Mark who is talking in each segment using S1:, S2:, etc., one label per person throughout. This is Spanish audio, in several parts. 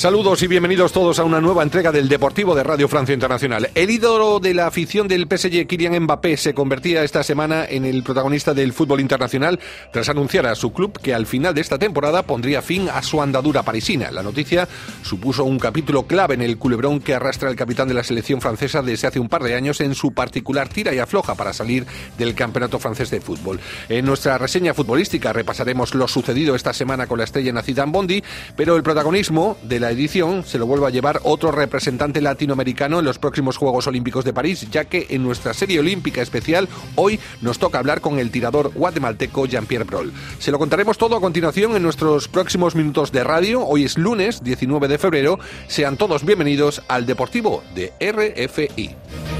S1: Saludos y bienvenidos todos a una nueva entrega del Deportivo de Radio Francia Internacional. El ídolo de la afición del PSG, Kylian Mbappé, se convertía esta semana en el protagonista del fútbol internacional tras anunciar a su club que al final de esta temporada pondría fin a su andadura parisina. La noticia supuso un capítulo clave en el culebrón que arrastra el capitán de la selección francesa desde hace un par de años en su particular tira y afloja para salir del campeonato francés de fútbol. En nuestra reseña futbolística repasaremos lo sucedido esta semana con la estrella nacida en Bondi, pero el protagonismo de la edición se lo vuelve a llevar otro representante latinoamericano en los próximos Juegos Olímpicos de París, ya que en nuestra serie olímpica especial hoy nos toca hablar con el tirador guatemalteco Jean-Pierre Brol. Se lo contaremos todo a continuación en nuestros próximos minutos de radio. Hoy es lunes 19 de febrero. Sean todos bienvenidos al Deportivo de RFI.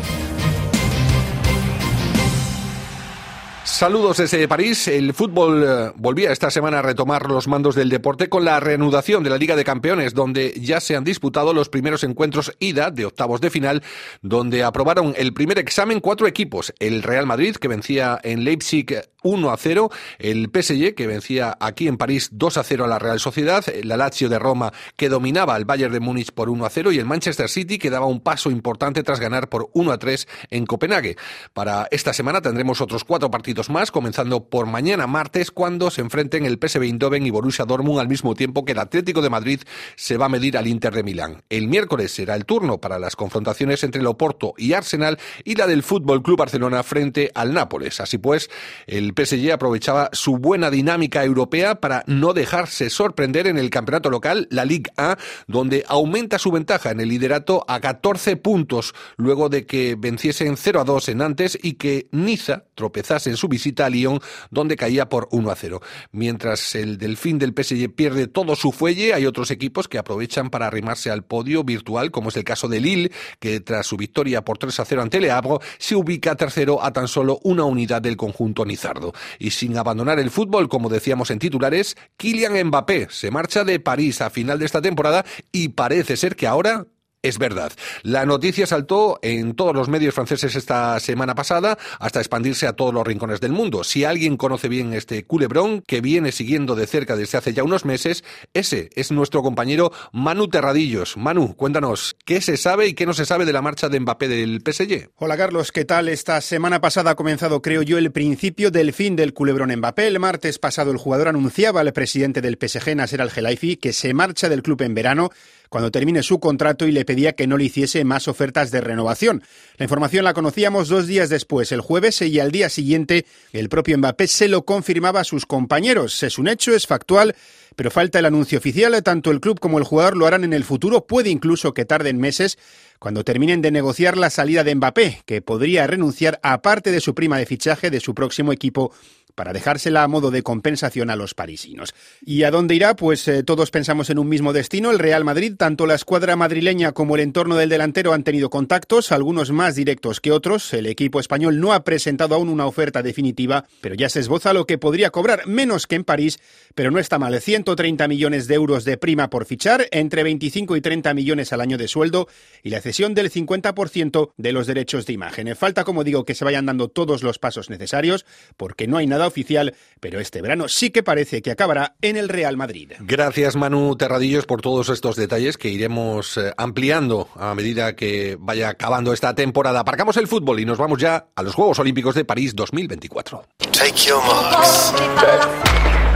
S1: Saludos desde París. El fútbol eh, volvía esta semana a retomar los mandos del deporte con la reanudación de la Liga de Campeones, donde ya se han disputado los primeros encuentros ida de octavos de final, donde aprobaron el primer examen cuatro equipos. El Real Madrid, que vencía en Leipzig 1 a 0, el PSG, que vencía aquí en París 2 a 0 a la Real Sociedad, la Lazio de Roma, que dominaba al Bayern de Múnich por 1 a 0, y el Manchester City, que daba un paso importante tras ganar por 1 a 3 en Copenhague. Para esta semana tendremos otros cuatro partidos más, comenzando por mañana martes, cuando se enfrenten el PSV Eindhoven y Borussia Dortmund al mismo tiempo que el Atlético de Madrid se va a medir al Inter de Milán. El miércoles será el turno para las confrontaciones entre el Oporto y Arsenal y la del Fútbol Club Barcelona frente al Nápoles. Así pues, el PSG aprovechaba su buena dinámica europea para no dejarse sorprender en el campeonato local, la Ligue A, donde aumenta su ventaja en el liderato a 14 puntos luego de que venciesen 0 a 2 en Nantes y que Niza tropezase en su visita a Lyon, donde caía por 1 a 0. Mientras el Delfín del PSG pierde todo su fuelle, hay otros equipos que aprovechan para arrimarse al podio virtual, como es el caso de Lille, que tras su victoria por 3 a 0 ante Le Havre, se ubica tercero a tan solo una unidad del conjunto nizardo. Y sin abandonar el fútbol, como decíamos en titulares, Kylian Mbappé se marcha de París a final de esta temporada y parece ser que ahora es verdad. La noticia saltó en todos los medios franceses esta semana pasada hasta expandirse a todos los rincones del mundo. Si alguien conoce bien este culebrón que viene siguiendo de cerca desde hace ya unos meses, ese es nuestro compañero Manu Terradillos. Manu, cuéntanos, ¿qué se sabe y qué no se sabe de la marcha de Mbappé del PSG?
S2: Hola Carlos, ¿qué tal? Esta semana pasada ha comenzado, creo yo, el principio del fin del culebrón Mbappé. El martes pasado el jugador anunciaba al presidente del PSG, Nasser Al-Khelaifi, que se marcha del club en verano cuando termine su contrato y le pedía que no le hiciese más ofertas de renovación. La información la conocíamos dos días después, el jueves, y al día siguiente el propio Mbappé se lo confirmaba a sus compañeros. Es un hecho, es factual, pero falta el anuncio oficial. Tanto el club como el jugador lo harán en el futuro. Puede incluso que tarden meses cuando terminen de negociar la salida de Mbappé, que podría renunciar a parte de su prima de fichaje de su próximo equipo para dejársela a modo de compensación a los parisinos. ¿Y a dónde irá? Pues eh, todos pensamos en un mismo destino, el Real Madrid. Tanto la escuadra madrileña como el entorno del delantero han tenido contactos, algunos más directos que otros. El equipo español no ha presentado aún una oferta definitiva, pero ya se esboza lo que podría cobrar menos que en París, pero no está mal. 130 millones de euros de prima por fichar, entre 25 y 30 millones al año de sueldo y la cesión del 50% de los derechos de imagen. Falta, como digo, que se vayan dando todos los pasos necesarios, porque no hay nada oficial, pero este verano sí que parece que acabará en el Real Madrid.
S1: Gracias Manu Terradillos por todos estos detalles que iremos eh, ampliando a medida que vaya acabando esta temporada. Aparcamos el fútbol y nos vamos ya a los Juegos Olímpicos de París 2024.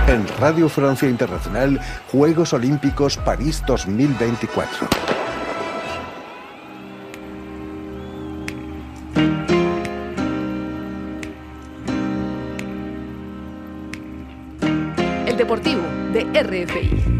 S3: En Radio Francia Internacional, Juegos Olímpicos París 2024.
S4: Deportivo de RFI.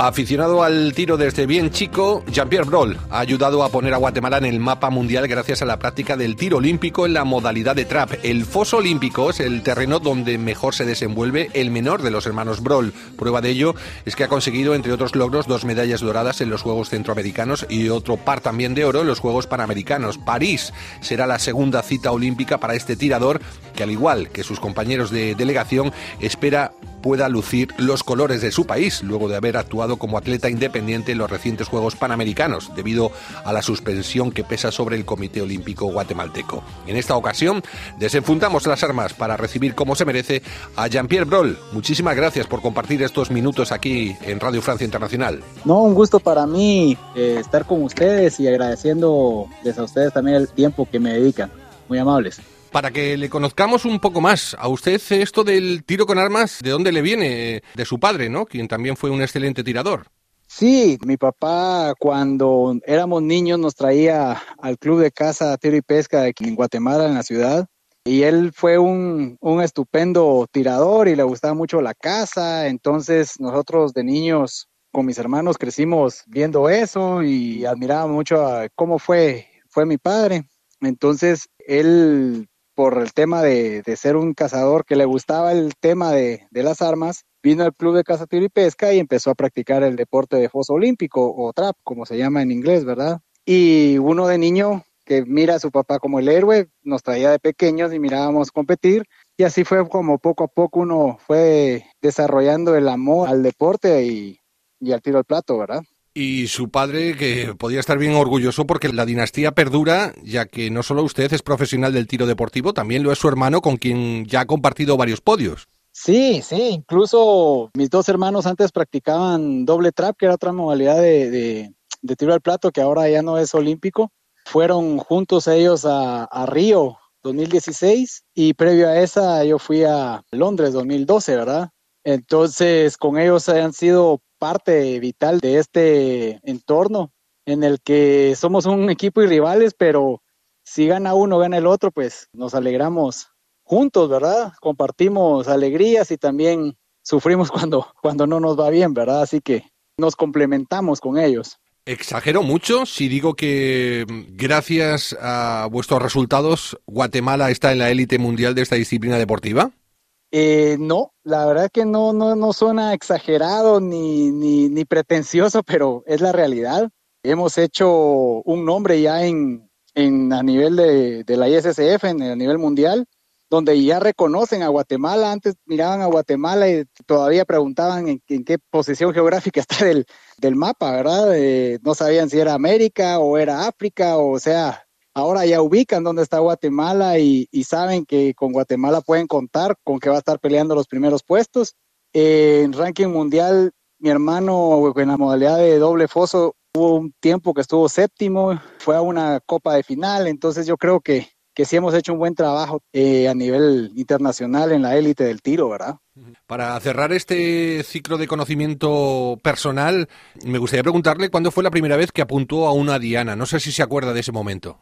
S1: Aficionado al tiro desde bien chico, Jean-Pierre Brol ha ayudado a poner a Guatemala en el mapa mundial gracias a la práctica del tiro olímpico en la modalidad de trap. El foso olímpico es el terreno donde mejor se desenvuelve el menor de los hermanos Brol. Prueba de ello es que ha conseguido, entre otros logros, dos medallas doradas en los Juegos Centroamericanos y otro par también de oro en los Juegos Panamericanos. París será la segunda cita olímpica para este tirador que al igual que sus compañeros de delegación, espera pueda lucir los colores de su país luego de haber actuado como atleta independiente en los recientes Juegos Panamericanos, debido a la suspensión que pesa sobre el Comité Olímpico guatemalteco. En esta ocasión, desenfundamos las armas para recibir como se merece a Jean-Pierre Brol. Muchísimas gracias por compartir estos minutos aquí en Radio Francia Internacional.
S5: No, un gusto para mí eh, estar con ustedes y agradeciéndoles a ustedes también el tiempo que me dedican. Muy amables.
S1: Para que le conozcamos un poco más, a usted esto del tiro con armas, ¿de dónde le viene? De su padre, ¿no? Quien también fue un excelente tirador.
S5: Sí, mi papá cuando éramos niños nos traía al club de caza, tiro y pesca aquí en Guatemala, en la ciudad. Y él fue un, un estupendo tirador y le gustaba mucho la caza. Entonces nosotros de niños con mis hermanos crecimos viendo eso y admirábamos mucho a cómo fue, fue mi padre. Entonces él por el tema de, ser un cazador que le gustaba el tema de, las armas, vino al club de caza, tiro y pesca y empezó a practicar el deporte de foso olímpico o trap, como se llama en inglés, ¿verdad? Y uno de niño que mira a su papá como el héroe, nos traía de pequeños y mirábamos competir y así fue como poco a poco uno fue desarrollando el amor al deporte y, y al tiro al plato, ¿verdad?
S1: Y su padre que podía estar bien orgulloso porque la dinastía perdura, ya que no solo usted es profesional del tiro deportivo, también lo es su hermano con quien ya ha compartido varios podios.
S5: Sí, sí, incluso mis dos hermanos antes practicaban doble trap, que era otra modalidad de, tiro al plato que ahora ya no es olímpico. Fueron juntos ellos a, a Río 2016 y previo a esa yo fui a Londres 2012, ¿verdad? Entonces con ellos han sido parte vital de este entorno en el que somos un equipo y rivales, pero si gana uno, gana el otro, pues nos alegramos juntos, ¿verdad? Compartimos alegrías y también sufrimos cuando, cuando no nos va bien, ¿verdad? Así que nos complementamos con ellos.
S1: Exagero mucho si digo que mm, gracias a vuestros resultados Guatemala está en la élite mundial de esta disciplina deportiva.
S5: Eh, no, la verdad que no, no, no suena exagerado ni, ni, ni, pretencioso, pero es la realidad. Hemos hecho un nombre ya en, en a nivel de, de la ISSF, en, a nivel mundial, donde ya reconocen a Guatemala. Antes miraban a Guatemala y todavía preguntaban en, en qué posición geográfica está del, del mapa, ¿verdad? Eh, no sabían si era América o era África, o sea, ahora ya ubican dónde está Guatemala y, saben que con Guatemala pueden contar con que va a estar peleando los primeros puestos. en ranking mundial, mi hermano en la modalidad de doble foso hubo un tiempo que estuvo séptimo, fue a una copa de final, entonces yo creo que, que sí hemos hecho un buen trabajo eh, a nivel internacional en la élite del tiro, ¿verdad?
S1: Para cerrar este ciclo de conocimiento personal, me gustaría preguntarle cuándo fue la primera vez que apuntó a una diana. No sé si se acuerda de ese momento.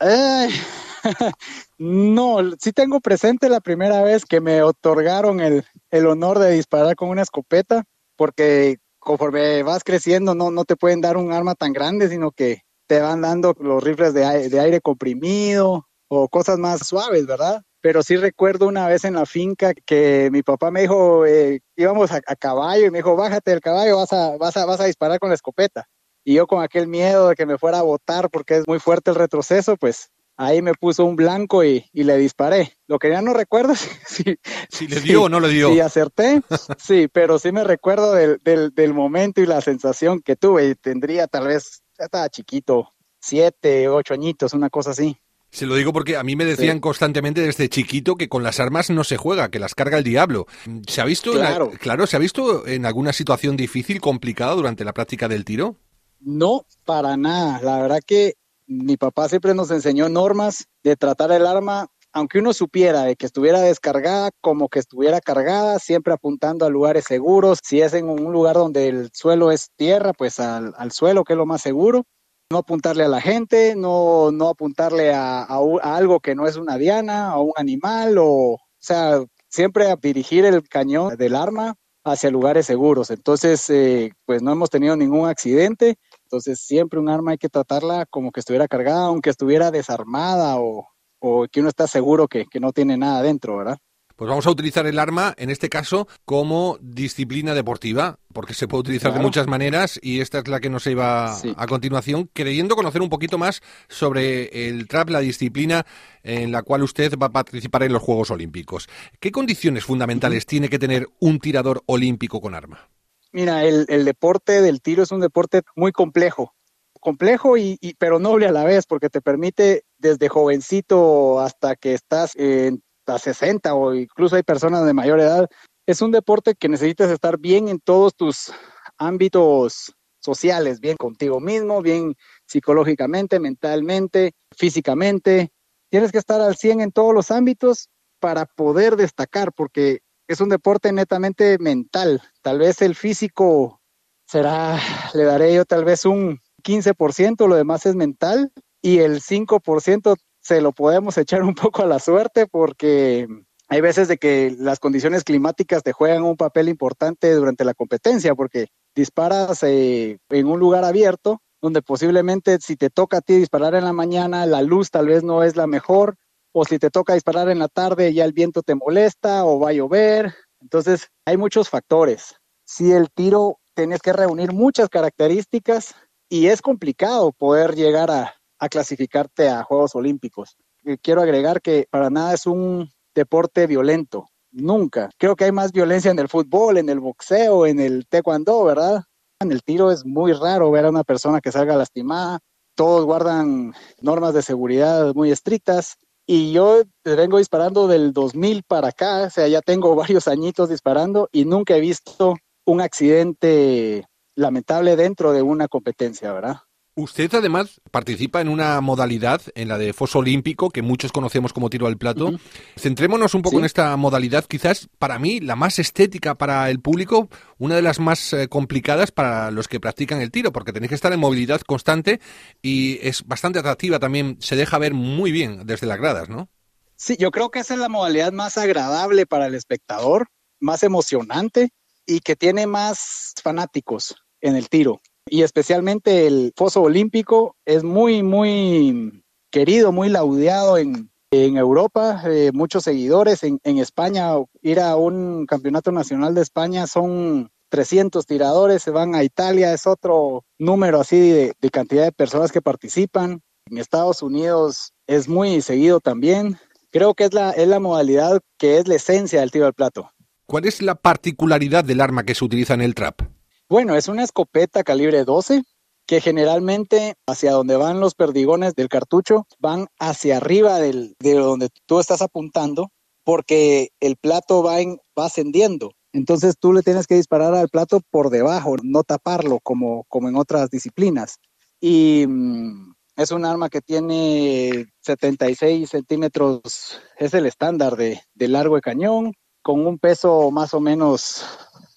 S5: no, sí tengo presente la primera vez que me otorgaron el, honor de disparar con una escopeta, porque conforme vas creciendo no, no te pueden dar un arma tan grande, sino que te van dando los rifles de, de aire comprimido o cosas más suaves, ¿verdad? pero sí recuerdo una vez en la finca que mi papá me dijo, eh, íbamos a, caballo y me dijo, bájate del caballo, vas a, vas, a, vas a disparar con la escopeta. Y yo con aquel miedo de que me fuera a botar porque es muy fuerte el retroceso, pues ahí me puso un blanco y, le disparé. Lo que ya no recuerdo si,
S1: si, le dio o no le dio.
S5: Si acerté, sí, pero sí me recuerdo del, del, del momento y la sensación que tuve. Y tendría tal vez, estaba chiquito, siete, ocho añitos, una cosa así.
S1: Se lo digo porque a mí me decían constantemente desde chiquito que con las armas no se juega, que las carga el diablo. ¿Se ha visto, claro. claro, se ha visto en alguna situación difícil, complicada durante la práctica del tiro?
S5: No, para nada. La verdad que mi papá siempre nos enseñó normas de tratar el arma, aunque uno supiera de que estuviera descargada como que estuviera cargada, siempre apuntando a lugares seguros. Si es en un lugar donde el suelo es tierra, pues al, suelo, que es lo más seguro no apuntarle a la gente, no, no apuntarle a, algo que no es una diana, a un animal, o, o sea, siempre dirigir el cañón del arma hacia lugares seguros. Entonces, eh, pues no hemos tenido ningún accidente. Entonces, siempre un arma hay que tratarla como que estuviera cargada, aunque estuviera desarmada o, o que uno está seguro que, que no tiene nada dentro, ¿verdad?
S1: Pues vamos a utilizar el arma, en este caso, como disciplina deportiva, porque se puede utilizar de muchas maneras y esta es la que nos iba a continuación, creyendo conocer un poquito más sobre el trap, la disciplina en la cual usted va a participar en los Juegos Olímpicos. ¿Qué condiciones fundamentales tiene que tener un tirador olímpico con arma?
S5: Mira, el, deporte del tiro es un deporte muy complejo, complejo y, pero noble a la vez, porque te permite desde jovencito hasta que estás en a 60 o incluso hay personas de mayor edad. Es un deporte que necesitas estar bien en todos tus ámbitos sociales, bien contigo mismo, bien psicológicamente, mentalmente, físicamente. Tienes que estar al 100 en todos los ámbitos para poder destacar, porque es un deporte netamente mental. Tal vez el físico será, le daré yo tal vez un 15%, lo demás es mental, y el 5% se lo podemos echar un poco a la suerte porque hay veces de que las condiciones climáticas te juegan un papel importante durante la competencia porque disparas eh, en un lugar abierto donde posiblemente si te toca a ti disparar en la mañana, la luz tal vez no es la mejor, o si te toca disparar en la tarde ya el viento te molesta o va a llover. Entonces hay muchos factores. Si el tiro tienes que reunir muchas características y es complicado poder llegar a, clasificarte a Juegos Olímpicos. Eh, quiero agregar que para nada es un deporte violento, nunca. Creo que hay más violencia en el fútbol, en el boxeo, en el taekwondo, ¿verdad? En el tiro es muy raro ver a una persona que salga lastimada. Todos guardan normas de seguridad muy estrictas. Y yo vengo disparando del 2000 para acá, o sea, ya tengo varios añitos disparando y nunca he visto un accidente lamentable dentro de una competencia, ¿verdad?
S1: Usted además participa en una modalidad, en la de foso olímpico, que muchos conocemos como tiro al plato. Centrémonos un poco en esta modalidad, quizás para mí la más estética para el público, una de las más eh, complicadas para los que practican el tiro, porque tenéis que estar en movilidad constante y es bastante atractiva también, se deja ver muy bien desde las gradas, ¿no?
S5: Sí, yo creo que esa es la modalidad más agradable para el espectador, más emocionante y que tiene más fanáticos en el tiro y especialmente el foso olímpico es muy, muy querido, muy laudeado en, Europa, eh, muchos seguidores. En, España, ir a un campeonato nacional de España son 300 tiradores, se van a Italia, es otro número así de, de cantidad de personas que participan. En Estados Unidos es muy seguido también. Creo que es la, es la modalidad que es la esencia del tiro al plato.
S1: ¿Cuál es la particularidad del arma que se utiliza en el trap?
S5: Bueno, es una escopeta calibre 12 que generalmente hacia donde van los perdigones del cartucho van hacia arriba del, de donde tú estás apuntando porque el plato va, va ascendiendo. Entonces tú le tienes que disparar al plato por debajo, no taparlo como, como en otras disciplinas. Y mm, es un arma que tiene 76 centímetros, es el estándar de, de largo de cañón, con un peso más o menos,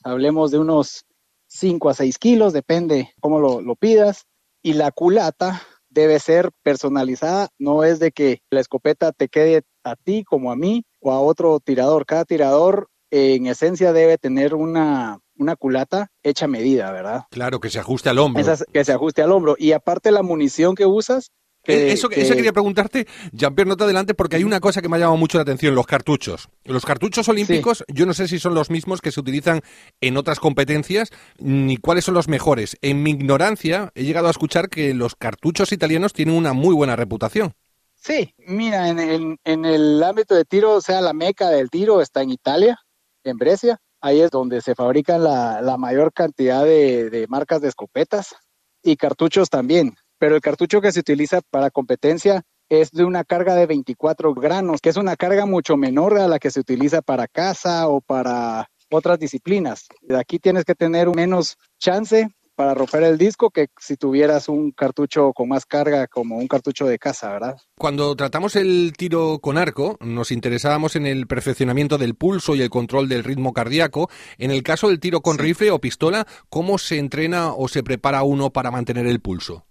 S5: hablemos de unos 5 a 6 kilos, depende cómo lo, lo pidas. Y la culata debe ser personalizada, no es de que la escopeta te quede a ti como a mí o a otro tirador. Cada tirador en esencia debe tener una, una culata hecha medida, ¿verdad?
S1: Claro, que se ajuste al hombro.
S5: que se ajuste al hombro. Y aparte la munición que usas
S1: eh, eso, eso, quería preguntarte, Jean-Pierre, nota adelante, porque hay una cosa que me ha llamado mucho la atención, los cartuchos. Los cartuchos olímpicos, yo no sé si son los mismos que se utilizan en otras competencias, ni cuáles son los mejores. En mi ignorancia, he llegado a escuchar que los cartuchos italianos tienen una muy buena reputación.
S5: Sí, mira, en, en el ámbito de tiro, o sea, la meca del tiro está en Italia, en Brescia. Ahí es donde se fabrican la, la mayor cantidad de, de marcas de escopetas y cartuchos también pero el cartucho que se utiliza para competencia es de una carga de 24 granos, que es una carga mucho menor a la que se utiliza para caza o para otras disciplinas. Aquí tienes que tener menos chance para romper el disco que si tuvieras un cartucho con más carga como un cartucho de caza, ¿verdad?
S1: Cuando tratamos el tiro con arco, nos interesábamos en el perfeccionamiento del pulso y el control del ritmo cardíaco. En el caso del tiro con rifle o pistola, ¿cómo se entrena o se prepara uno para mantener el pulso?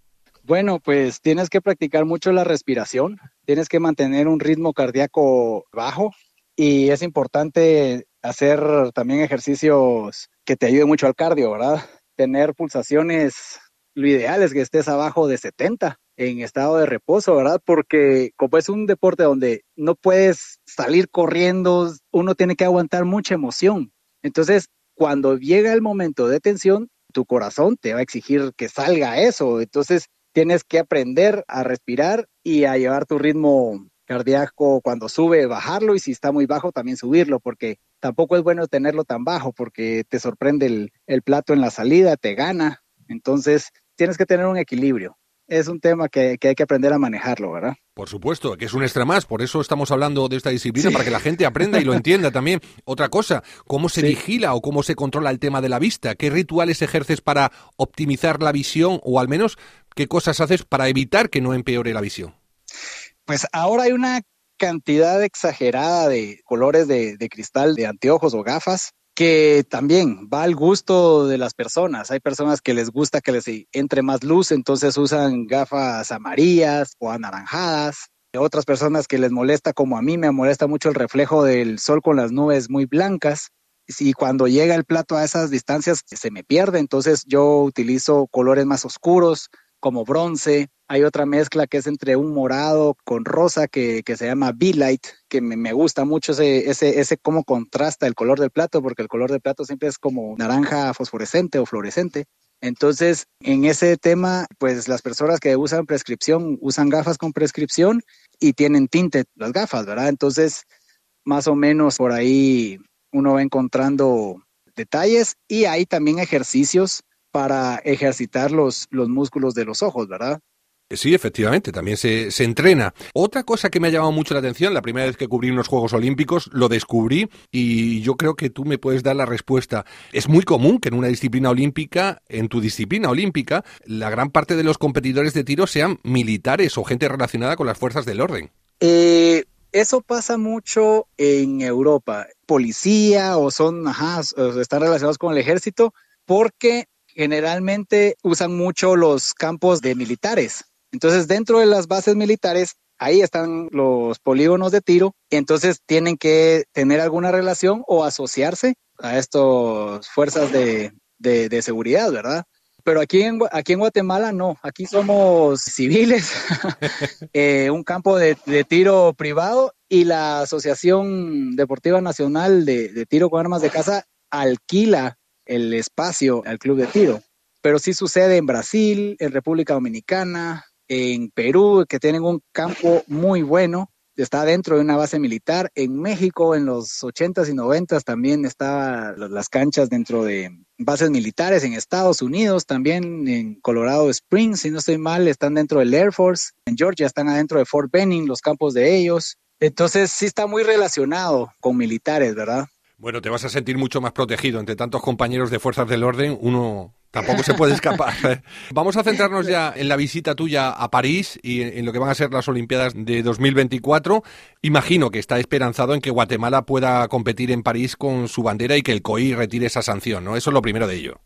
S5: Bueno, pues tienes que practicar mucho la respiración, tienes que mantener un ritmo cardíaco bajo y es importante hacer también ejercicios que te ayuden mucho al cardio, ¿verdad? Tener pulsaciones, lo ideal es que estés abajo de 70 en estado de reposo, ¿verdad? Porque como es un deporte donde no puedes salir corriendo, uno tiene que aguantar mucha emoción. Entonces, cuando llega el momento de tensión, tu corazón te va a exigir que salga eso. Entonces, tienes que aprender a respirar y a llevar tu ritmo cardíaco cuando sube, bajarlo y si está muy bajo también subirlo, porque tampoco es bueno tenerlo tan bajo porque te sorprende el, el plato en la salida, te gana. Entonces, tienes que tener un equilibrio es un tema que, hay que aprender a manejarlo, ¿verdad?
S1: Por supuesto, que es un extra más, por eso estamos hablando de esta disciplina, para que la gente aprenda y lo entienda también. Otra cosa, ¿cómo se vigila o cómo se controla el tema de la vista? ¿Qué rituales ejerces para optimizar la visión o al menos qué cosas haces para evitar que no empeore la visión?
S5: Pues ahora hay una cantidad exagerada de colores de, de cristal de anteojos o gafas que también va al gusto de las personas. Hay personas que les gusta que les entre más luz, entonces usan gafas amarillas o anaranjadas. Otras personas que les molesta, como a mí me molesta mucho el reflejo del sol con las nubes muy blancas. Y cuando llega el plato a esas distancias se me pierde, entonces yo utilizo colores más oscuros como bronce, hay otra mezcla que es entre un morado con rosa que, se llama B-Light, que me, gusta mucho ese, ese, ese cómo contrasta el color del plato, porque el color del plato siempre es como naranja fosforescente o fluorescente. Entonces, en ese tema, pues las personas que usan prescripción usan gafas con prescripción y tienen tinte las gafas, ¿verdad? Entonces, más o menos por ahí uno va encontrando detalles y hay también ejercicios para ejercitar los, los músculos de los ojos, ¿verdad?
S1: Sí, efectivamente, también se, se, entrena. Otra cosa que me ha llamado mucho la atención, la primera vez que cubrí unos Juegos Olímpicos, lo descubrí y yo creo que tú me puedes dar la respuesta. Es muy común que en una disciplina olímpica, en tu disciplina olímpica, la gran parte de los competidores de tiro sean militares o gente relacionada con las fuerzas del orden.
S5: Eh, eso pasa mucho en Europa. Policía o son, ajá, están relacionados con el ejército porque generalmente usan mucho los campos de militares. Entonces, dentro de las bases militares, ahí están los polígonos de tiro, entonces tienen que tener alguna relación o asociarse a estas fuerzas de, seguridad, ¿verdad? Pero aquí en, aquí en Guatemala no, aquí somos civiles, eh, un campo de, tiro privado y la Asociación Deportiva Nacional de, de Tiro con Armas de Casa alquila el espacio al club de tiro. Pero sí sucede en Brasil, en República Dominicana, en Perú, que tienen un campo muy bueno, está dentro de una base militar. En México, en los 80s y 90s, también estaban las canchas dentro de bases militares. En Estados Unidos, también en Colorado Springs, si no estoy mal, están dentro del Air Force. En Georgia están adentro de Fort Benning, los campos de ellos. Entonces, sí está muy relacionado con militares, ¿verdad?
S1: Bueno, te vas a sentir mucho más protegido entre tantos compañeros de fuerzas del orden. Uno tampoco se puede escapar. Vamos a centrarnos ya en la visita tuya a París y en lo que van a ser las Olimpiadas de 2024. Imagino que está esperanzado en que Guatemala pueda competir en París con su bandera y que el COI retire esa sanción, ¿no? Eso es lo primero de ello.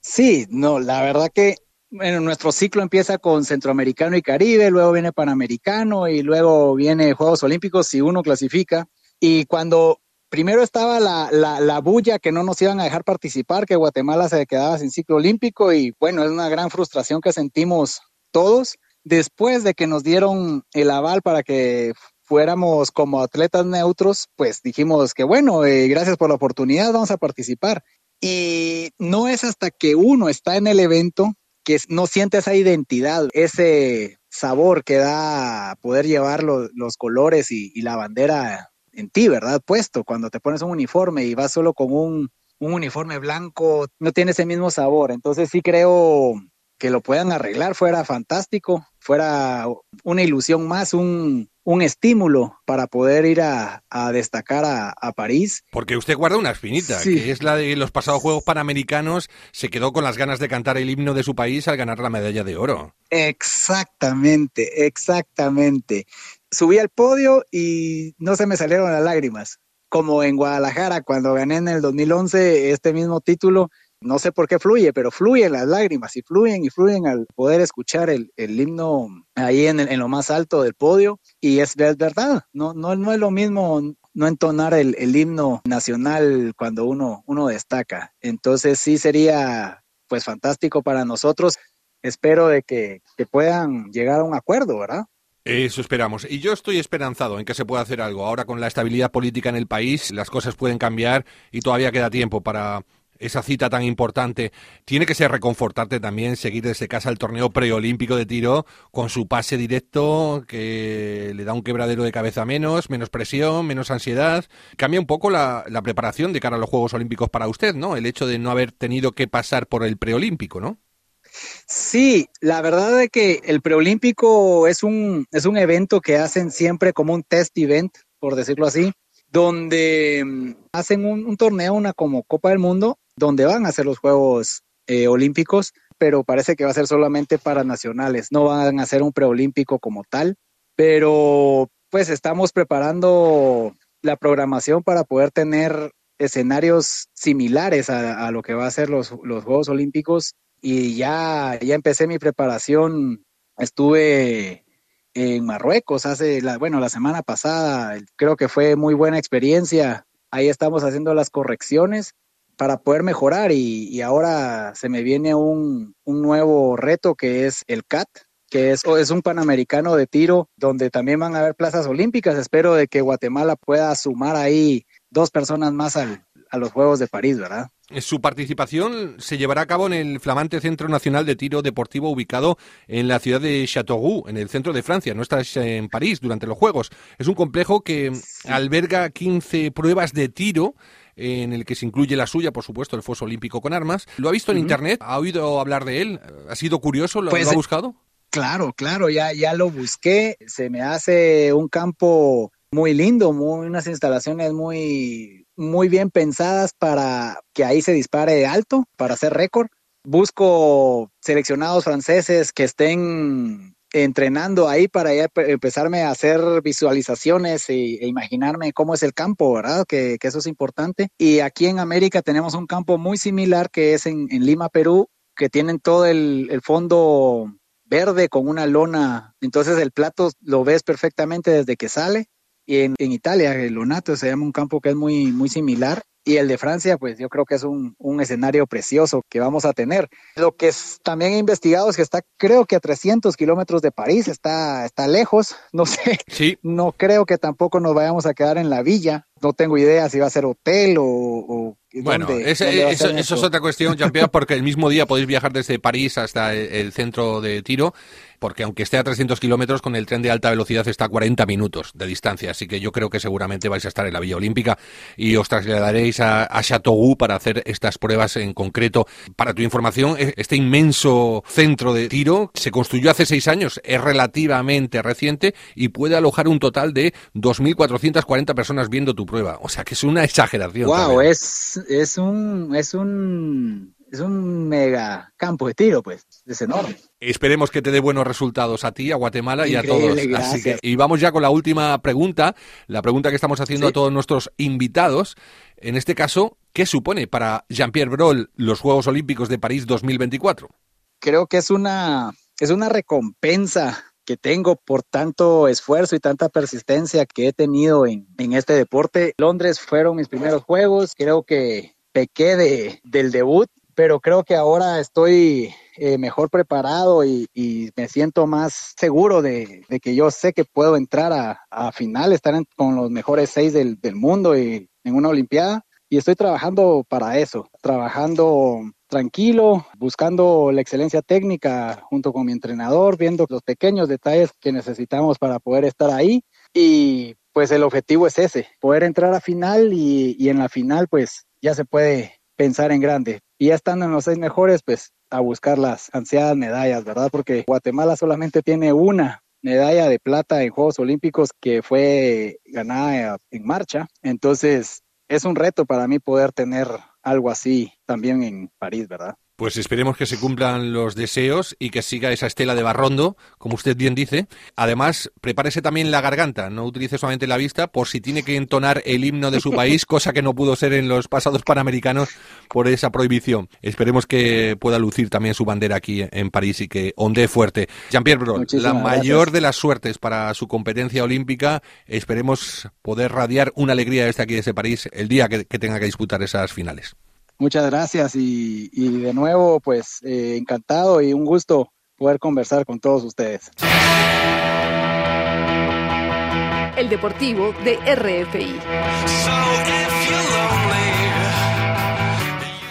S5: Sí, no, la verdad que bueno, nuestro ciclo empieza con Centroamericano y Caribe, luego viene Panamericano y luego viene Juegos Olímpicos si uno clasifica. Y cuando primero estaba la, la, bulla que no nos iban a dejar participar, que Guatemala se quedaba sin ciclo olímpico y bueno, es una gran frustración que sentimos todos. Después de que nos dieron el aval para que fuéramos como atletas neutros, pues dijimos que bueno, eh, gracias por la oportunidad, vamos a participar. Y no es hasta que uno está en el evento que no siente esa identidad, ese sabor que da poder llevar los colores y, y la bandera en ti, ¿verdad? Puesto, cuando te pones un uniforme y vas solo con un, un uniforme blanco, no tiene ese mismo sabor. Entonces sí creo que lo puedan arreglar, fuera fantástico, fuera una ilusión más, un, un estímulo para poder ir a, a destacar a, a, París.
S1: Porque usted guarda una espinita, que es la de los pasados Juegos Panamericanos, se quedó con las ganas de cantar el himno de su país al ganar la medalla de oro.
S5: Exactamente, exactamente subí al podio y no se me salieron las lágrimas. Como en Guadalajara, cuando gané en el 2011 este mismo título, no sé por qué fluye, pero fluyen las lágrimas y fluyen y fluyen al poder escuchar el, himno ahí en, lo más alto del podio. Y es, verdad, no, no, es lo mismo no entonar el, el, himno nacional cuando uno, uno destaca. Entonces sí sería pues fantástico para nosotros espero de que, que puedan llegar a un acuerdo, ¿verdad?
S1: Eso esperamos. Y yo estoy esperanzado en que se pueda hacer algo. Ahora con la estabilidad política en el país, las cosas pueden cambiar y todavía queda tiempo para esa cita tan importante. Tiene que ser reconfortarte también seguir desde casa el torneo preolímpico de tiro con su pase directo que le da un quebradero de cabeza menos, menos presión, menos ansiedad. Cambia un poco la, la preparación de cara a los Juegos Olímpicos para usted, ¿no? El hecho de no haber tenido que pasar por el preolímpico, ¿no?
S5: Sí, la verdad es que el preolímpico es un, es un evento que hacen siempre como un test event, por decirlo así, donde mm, hacen un, torneo, una como Copa del Mundo, donde van a hacer los Juegos eh, Olímpicos, pero parece que va a ser solamente para nacionales, no van a hacer un preolímpico como tal, pero pues estamos preparando la programación para poder tener escenarios similares a, lo que va a ser los, los Juegos Olímpicos y ya, ya empecé mi preparación. Estuve en Marruecos hace, la, bueno, la semana pasada, creo que fue muy buena experiencia. Ahí estamos haciendo las correcciones para poder mejorar y, ahora se me viene un, un, nuevo reto que es el CAT, que es, es un panamericano de tiro donde también van a haber plazas olímpicas. Espero de que Guatemala pueda sumar ahí dos personas más al, a los Juegos de París, ¿verdad?
S1: Su participación se llevará a cabo en el flamante Centro Nacional de Tiro Deportivo ubicado en la ciudad de Châteauroux, en el centro de Francia. No estás en París durante los Juegos. Es un complejo que alberga 15 pruebas de tiro en el que se incluye la suya, por supuesto, el foso olímpico con armas. ¿Lo ha visto en internet? ¿Ha oído hablar de él? ¿Ha sido curioso? ¿Lo,
S5: pues,
S1: ha buscado?
S5: Claro, claro, ya, ya lo busqué. Se me hace un campo muy lindo, muy, unas instalaciones muy, muy bien pensadas para que ahí se dispare alto, para hacer récord. Busco seleccionados franceses que estén entrenando ahí para ya empezarme a hacer visualizaciones e, imaginarme cómo es el campo, ¿verdad? Que, eso es importante. Y aquí en América tenemos un campo muy similar que es en, Lima, Perú, que tienen todo el, el fondo verde con una lona. Entonces el plato lo ves perfectamente desde que sale y en, Italia, el Lonato se llama un campo que es muy, muy similar. Y el de Francia, pues yo creo que es un, un escenario precioso que vamos a tener. Lo que es, también he investigado es que está, creo que a 300 kilómetros de París, está, está lejos. No sé,
S1: sí.
S5: no creo que tampoco nos vayamos a quedar en la villa. No tengo idea si va a ser hotel o,
S1: bueno, eso, es otra cuestión, Jean-Pierre, porque el mismo día podéis viajar desde París hasta el centro de tiro porque aunque esté a 300 kilómetros, con el tren de alta velocidad está a 40 minutos de distancia. Así que yo creo que seguramente vais a estar en la Villa Olímpica y os trasladaréis a, a para hacer estas pruebas en concreto. Para tu información, e, este inmenso centro de tiro se construyó hace seis años, es relativamente reciente y puede alojar un total de 2.440 personas viendo tu prueba. O sea que es una exageración.
S5: Wow, es, es un es un es un mega campo de tiro, pues, es enorme.
S1: Esperemos que te dé buenos resultados a ti, a Guatemala y a todos. y vamos ya con la última pregunta, la pregunta que estamos haciendo a todos nuestros invitados. En este caso, ¿qué supone para Jean-Pierre Brol los Juegos Olímpicos de París 2024?
S5: Creo que es una, es una recompensa que tengo por tanto esfuerzo y tanta persistencia que he tenido en, en este deporte. Londres fueron mis primeros juegos, creo que pequé de, del debut pero creo que ahora estoy eh, mejor preparado y, me siento más seguro de, que yo sé que puedo entrar a, a final, estar con los mejores seis del, mundo y en una Olimpiada. Y estoy trabajando para eso, trabajando tranquilo, buscando la excelencia técnica junto con mi entrenador, viendo los pequeños detalles que necesitamos para poder estar ahí. Y pues el objetivo es ese, poder entrar a final y, en la final pues ya se puede pensar en grande. Y ya estando en los seis mejores, pues a buscar las ansiadas medallas, ¿verdad? Porque Guatemala solamente tiene una medalla de plata en Juegos Olímpicos que fue ganada en marcha. Entonces, es un reto para mí poder tener algo así también en París, ¿verdad?
S1: Pues esperemos que se cumplan los deseos y que siga esa estela de Barrondo, como usted bien dice. Además, prepárese también la garganta, no utilice solamente la vista por si tiene que entonar el himno de su país, cosa que no pudo ser en los pasados panamericanos por esa prohibición. Esperemos que pueda lucir también su bandera aquí en París y que ondee fuerte. Jean-Pierre Brol, la mayor de las suertes para su competencia olímpica. Esperemos poder radiar una alegría desde aquí, desde París, el día que tenga que disputar esas finales.
S5: Muchas gracias y, de nuevo, pues eh, encantado y un gusto poder conversar con todos ustedes.
S4: El Deportivo de RFI.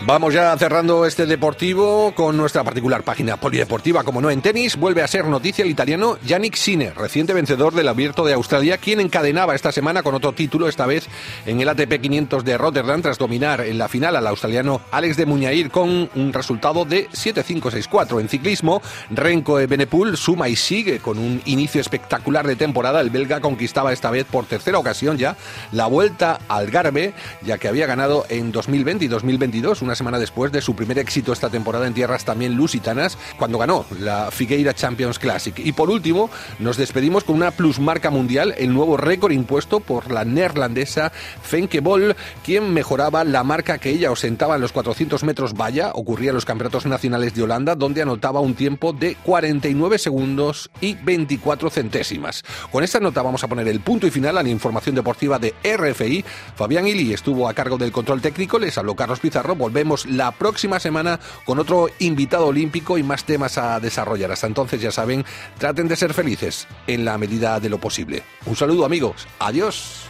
S1: Vamos ya cerrando este deportivo con nuestra particular página polideportiva, como no en tenis, vuelve a ser noticia el italiano Yannick Sinner, reciente vencedor del Abierto de Australia, quien encadenaba esta semana con otro título, esta vez en el ATP 500 de Rotterdam, tras dominar en la final al australiano Alex de Muñair con un resultado de 7-5-6-4. En ciclismo, Renko Benepul suma y sigue con un inicio espectacular de temporada. El belga conquistaba esta vez por tercera ocasión ya la vuelta al Garbe, ya que había ganado en 2020 y 2022 una semana después de su primer éxito esta temporada en tierras también lusitanas, cuando ganó la Figueira Champions Classic. Y por último, nos despedimos con una plusmarca mundial, el nuevo récord impuesto por la neerlandesa Fenke Bol, quien mejoraba la marca que ella ostentaba en los 400 metros valla, ocurría en los campeonatos nacionales de Holanda, donde anotaba un tiempo de 49 segundos y 24 centésimas. Con esta nota vamos a poner el punto y final a la información deportiva de RFI. Fabián Ili estuvo a cargo del control técnico, les habló Carlos Pizarro, volvemos la próxima semana con otro invitado olímpico y más temas a desarrollar. Hasta entonces, ya saben, traten de ser felices en la medida de lo posible. Un saludo amigos. Adiós.